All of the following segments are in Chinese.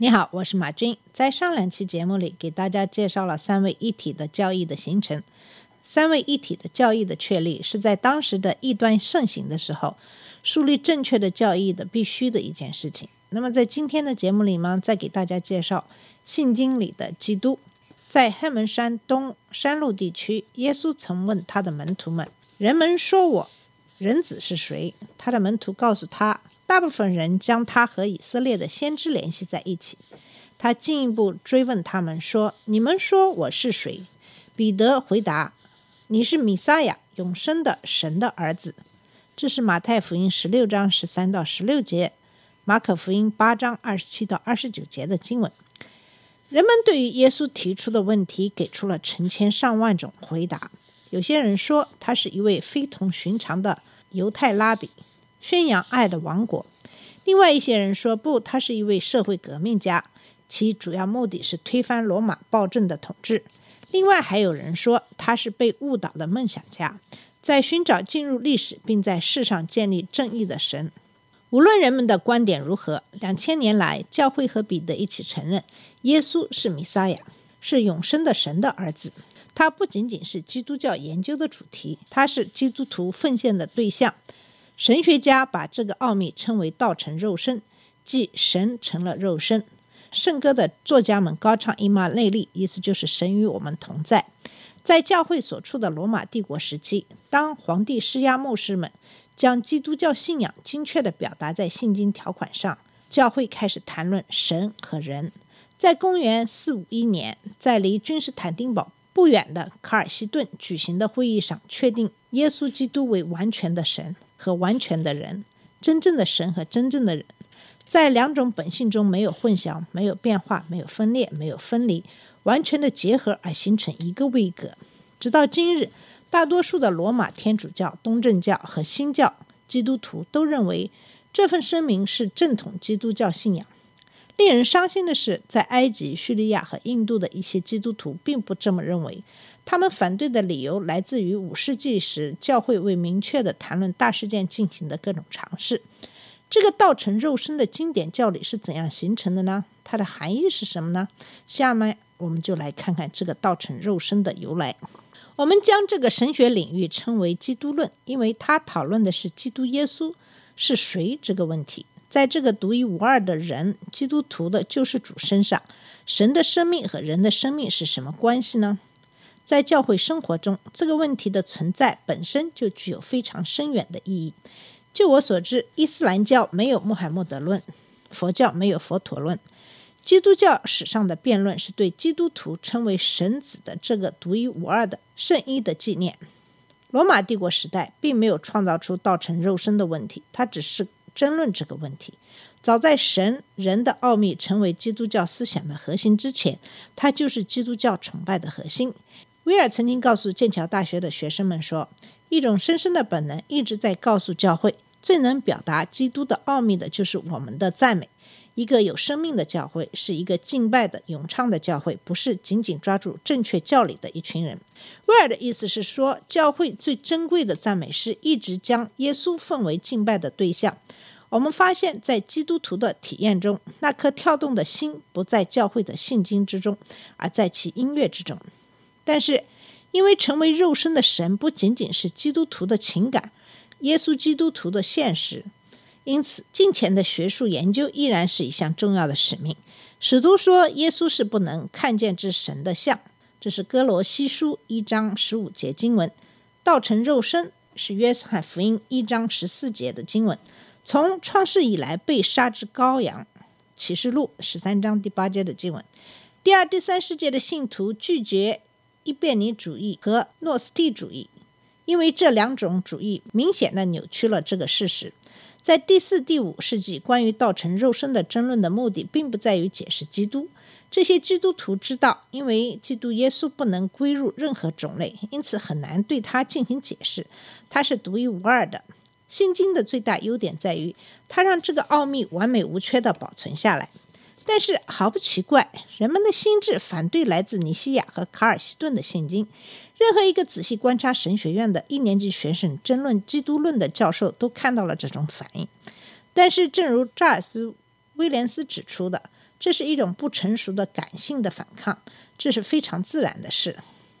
你好，我是马军。在上两期节目里，给大家介绍了三位一体的教义的形成。三位一体的教义的确立，是在当时的异端盛行的时候，树立正确的教义的必须的一件事情。那么在今天的节目里呢，再给大家介绍信经里的基督。在黑门山东山路地区，耶稣曾问他的门徒们：“人们说我人子是谁？”他的门徒告诉他，大部分人将他和以色列的先知联系在一起。他进一步追问他们说：“你们说我是谁？”彼得回答：“你是弥撒亚，永生的神的儿子。”这是马太福音十六章十三到十六节，马可福音八章二十七到二十九节的经文。人们对于耶稣提出的问题给出了成千上万种回答。有些人说他是一位非同寻常的犹太拉比，宣扬爱的王国；另外一些人说不，他是一位社会革命家，其主要目的是推翻罗马暴政的统治。另外还有人说他是被误导的梦想家，在寻找进入历史并在世上建立正义的神。无论人们的观点如何，两千年来，教会和彼得一起承认，耶稣是弥撒亚，是永生的神的儿子。他不仅仅是基督教研究的主题，他是基督徒奉献的对象。神学家把这个奥秘称为“道成肉身”，即神成了肉身。圣歌的作家们高唱伊玛内利，意思就是神与我们同在。在教会所处的罗马帝国时期，当皇帝施压牧师们将基督教信仰精确地表达在信经条款上，教会开始谈论神和人。在公元四五一年，在离君士坦丁堡不远的卡尔西顿举行的会议上，确定耶稣基督为完全的神和完全的人，真正的神和真正的人，在两种本性中没有混淆、没有变化、没有分裂、没有分离，完全的结合而形成一个位格。直到今日，大多数的罗马天主教、东正教和新教基督徒都认为这份声明是正统基督教信仰。令人伤心的是，在埃及、叙利亚和印度的一些基督徒并不这么认为。他们反对的理由来自于五世纪时教会为明确的谈论大事件进行的各种尝试。这个道成肉身的经典教理是怎样形成的呢？它的含义是什么呢？下面我们就来看看这个道成肉身的由来。我们将这个神学领域称为基督论，因为它讨论的是基督耶稣是谁这个问题。在这个独一无二的人，基督徒的救世主身上，神的生命和人的生命是什么关系呢？在教会生活中，这个问题的存在本身就具有非常深远的意义。就我所知，伊斯兰教没有穆罕默德论，佛教没有佛陀论，基督教史上的辩论是对基督徒称为神子的这个独一无二的圣衣的纪念。罗马帝国时代并没有创造出道成肉身的问题，它只是争论这个问题。早在神人的奥秘成为基督教思想的核心之前，它就是基督教崇拜的核心。威尔曾经告诉剑桥大学的学生们说：“一种深深的本能一直在告诉教会，最能表达基督的奥秘的就是我们的赞美。一个有生命的教会是一个敬拜的、咏唱的教会，不是紧紧抓住正确教理的一群人。”威尔的意思是说，教会最珍贵的赞美是一直将耶稣奉为敬拜的对象。我们发现，在基督徒的体验中，那颗跳动的心不在教会的信经之中，而在其音乐之中。但是，因为成为肉身的神不仅仅是基督徒的情感，耶稣基督徒的现实，因此近前的学术研究依然是一项重要的使命。使徒说，耶稣是不能看见之神的像，这是哥罗西书一章十五节经文；道成肉身是约翰福音一章十四节的经文。从创世以来被杀之羔羊，启示录十三章第八节的经文。第二、第三世界的信徒拒绝伊贝尼主义和诺斯蒂主义，因为这两种主义明显的扭曲了这个事实。在第四、第五世纪，关于道成肉身的争论的目的，并不在于解释基督。这些基督徒知道，因为基督耶稣不能归入任何种类，因此很难对他进行解释。他是独一无二的。信经的最大优点在于，它让这个奥秘完美无缺地保存下来。但是毫不奇怪，人们的心智反对来自尼西亚和卡尔西顿的现经。任何一个仔细观察神学院的一年级学生争论基督论的教授都看到了这种反应。但是，正如查尔斯·威廉斯指出的，这是一种不成熟的感性的反抗，这是非常自然的事。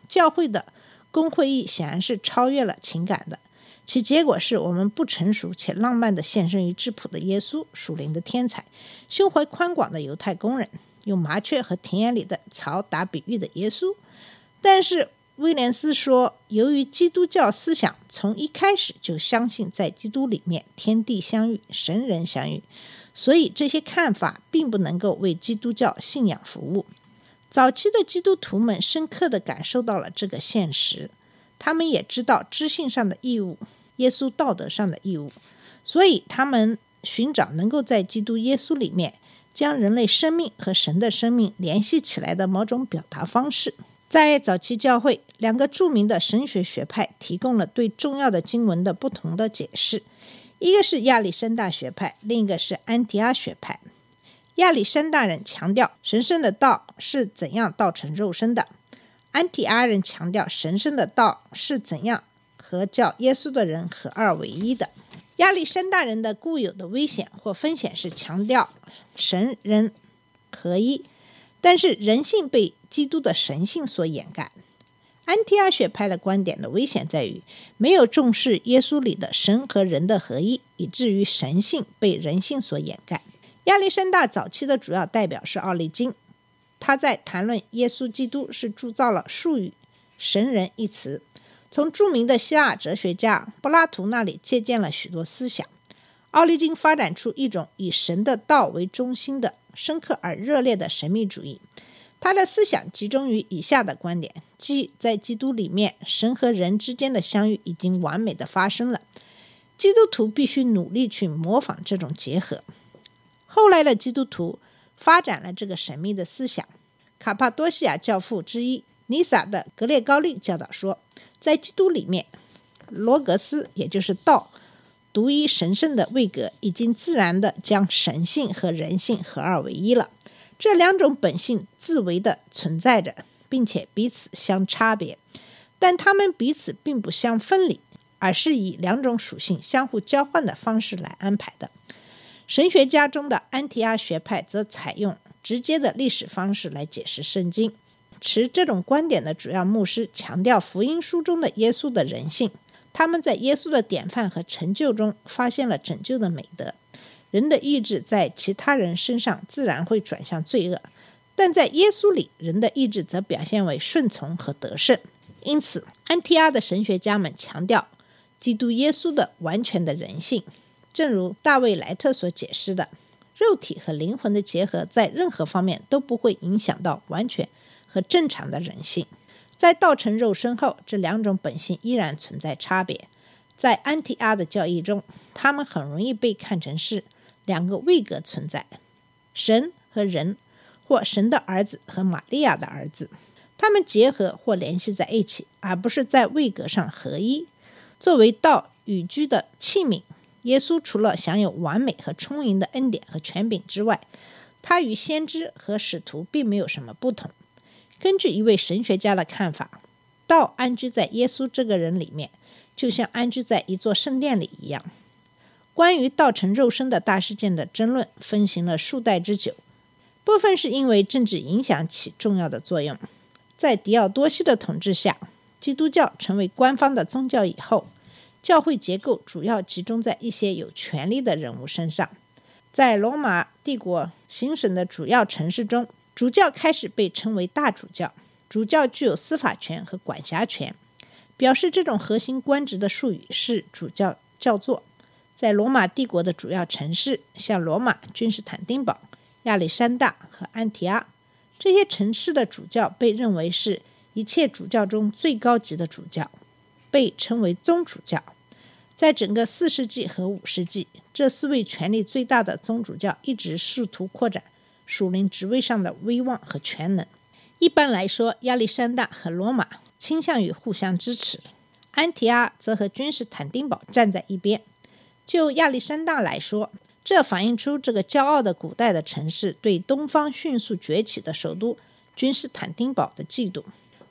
教会的公会议显然是超越了情感的，其结果是我们不成熟且浪漫的献身于质朴的耶稣，属灵的天才，胸怀宽广的犹太工人，用麻雀和田野里的草打比喻的耶稣。但是。威廉斯说：“由于基督教思想从一开始就相信在基督里面天地相遇、神人相遇，所以这些看法并不能够为基督教信仰服务。早期的基督徒们深刻地感受到了这个现实，他们也知道知性上的义务、耶稣道德上的义务，所以他们寻找能够在基督耶稣里面将人类生命和神的生命联系起来的某种表达方式。”在早期教会，两个著名的神学学派提供了对重要的经文的不同的解释，一个是亚历山大学派，另一个是安提阿学派。亚历山大人强调神圣的道是怎样道成肉身的，安提阿人强调神圣的道是怎样和叫耶稣的人合二为一的。亚历山大人的固有的危险或风险是强调神人合一。但是人性被基督的神性所掩盖。安提阿学派的观点的危险在于没有重视耶稣里的神和人的合一，以至于神性被人性所掩盖。亚历山大早期的主要代表是奥利金，他在谈论耶稣基督是铸造了术语“神人”一词，从著名的希腊哲学家柏拉图那里借鉴了许多思想。奥利金发展出一种以神的道为中心的。深刻而热烈的神秘主义，他的思想集中于以下的观点：即在基督里面，神和人之间的相遇已经完美的发生了，基督徒必须努力去模仿这种结合。后来的基督徒发展了这个神秘的思想。卡帕多西亚教父之一尼撒的格列高利教导说，在基督里面，罗格斯也就是道。独一神圣的位格已经自然地将神性和人性合二为一了。这两种本性自为的存在着，并且彼此相差别，但它们彼此并不相分离，而是以两种属性相互交换的方式来安排的。神学家中的安提阿学派则采用直接的历史方式来解释圣经。持这种观点的主要牧师强调福音书中的耶稣的人性。他们在耶稣的典范和成就中发现了拯救的美德。人的意志在其他人身上自然会转向罪恶，但在耶稣里，人的意志则表现为顺从和得胜。因此，安提阿的神学家们强调基督耶稣的完全的人性。正如大卫莱特所解释的，肉体和灵魂的结合在任何方面都不会影响到完全和正常的人性。在道成肉身后，这两种本性依然存在差别。在安提阿的教义中，他们很容易被看成是两个位格存在：神和人，或神的儿子和玛利亚的儿子。他们结合或联系在一起，而不是在位格上合一。作为道与居的器皿，耶稣除了享有完美和充盈的恩典和权柄之外，他与先知和使徒并没有什么不同。根据一位神学家的看法，道安居在耶稣这个人里面，就像安居在一座圣殿里一样。关于道成肉身的大事件的争论分行了数代之久，部分是因为政治影响起重要的作用。在狄奥多西的统治下，基督教成为官方的宗教以后，教会结构主要集中在一些有权力的人物身上。在罗马帝国行省的主要城市中。主教开始被称为大主教，主教具有司法权和管辖权。表示这种核心官职的术语是主教教座。在罗马帝国的主要城市，像罗马、君士坦丁堡、亚历山大和安提阿，这些城市的主教被认为是一切主教中最高级的主教，被称为宗主教。在整个四世纪和五世纪，这四位权力最大的宗主教一直试图扩展属灵职位上的威望和权能。一般来说，亚历山大和罗马倾向于互相支持，安提阿则和君士坦丁堡站在一边。就亚历山大来说，这反映出这个骄傲的古代的城市对东方迅速崛起的首都君士坦丁堡的嫉妒。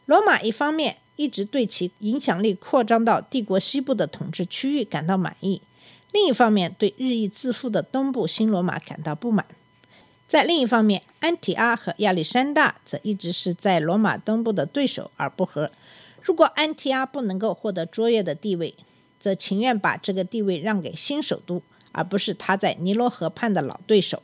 罗马一方面一直对其影响力扩张到帝国西部的统治区域感到满意，另一方面对日益自负的东部新罗马感到不满。在另一方面，安提阿和亚历山大则一直是在罗马东部的对手而不和。如果安提阿不能够获得卓越的地位，则情愿把这个地位让给新首都。而不是他在尼罗河畔的老对手。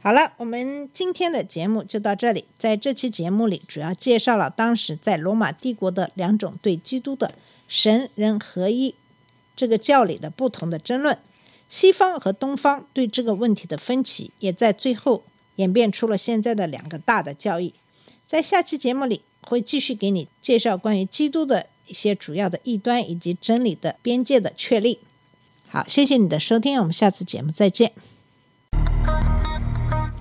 好了，我们今天的节目就到这里。在这期节目里，主要介绍了当时在罗马帝国的两种对基督的神人合一这个教理的不同的争论。西方和东方对这个问题的分歧，也在最后演变出了现在的两个大的教义。在下期节目里，会继续给你介绍关于基督的一些主要的异端以及真理的边界的确立。好，谢谢你的收听，我们下次节目再见。